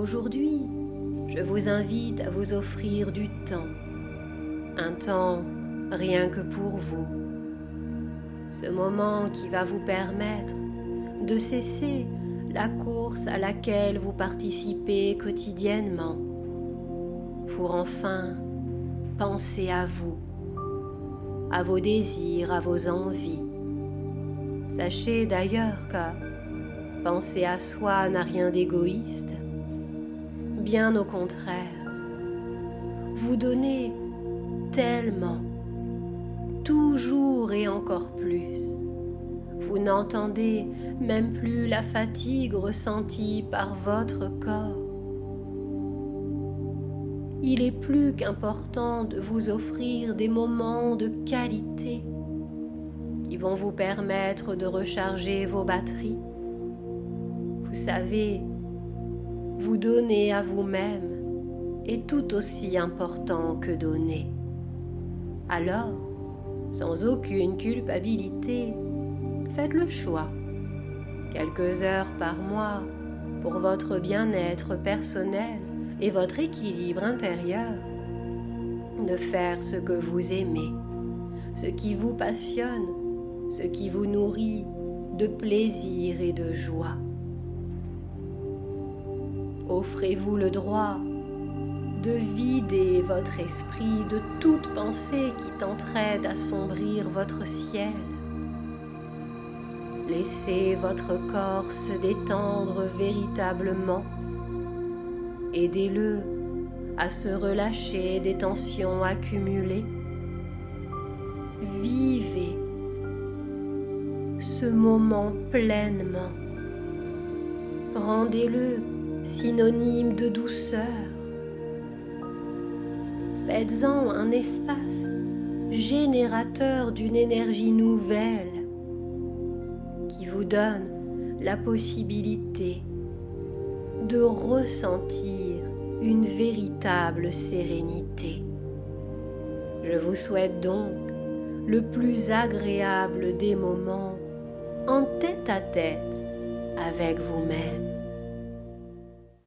Aujourd'hui, je vous invite à vous offrir du temps, un temps rien que pour vous. Ce moment qui va vous permettre de cesser la course à laquelle vous participez quotidiennement pour enfin penser à vous, à vos désirs, à vos envies. Sachez d'ailleurs que penser à soi n'a rien d'égoïste, bien au contraire. Vous donnez tellement, toujours et encore plus. Vous n'entendez même plus la fatigue ressentie par votre corps. Il est plus qu'important de vous offrir des moments de qualité qui vont vous permettre de recharger vos batteries. Vous savez, vous donner à vous-même est tout aussi important que donner. Alors, sans aucune culpabilité, faites le choix, quelques heures par mois, pour votre bien-être personnel et votre équilibre intérieur, de faire ce que vous aimez, ce qui vous passionne, ce qui vous nourrit de plaisir et de joie. Offrez-vous le droit de vider votre esprit de toute pensée qui tenterait d'assombrir votre ciel. Laissez votre corps se détendre véritablement. Aidez-le à se relâcher des tensions accumulées. Vivez ce moment pleinement. Rendez-le synonyme de douceur. Faites-en un espace générateur d'une énergie nouvelle qui vous donne la possibilité de ressentir une véritable sérénité. Je vous souhaite donc le plus agréable des moments en tête à tête avec vous-même.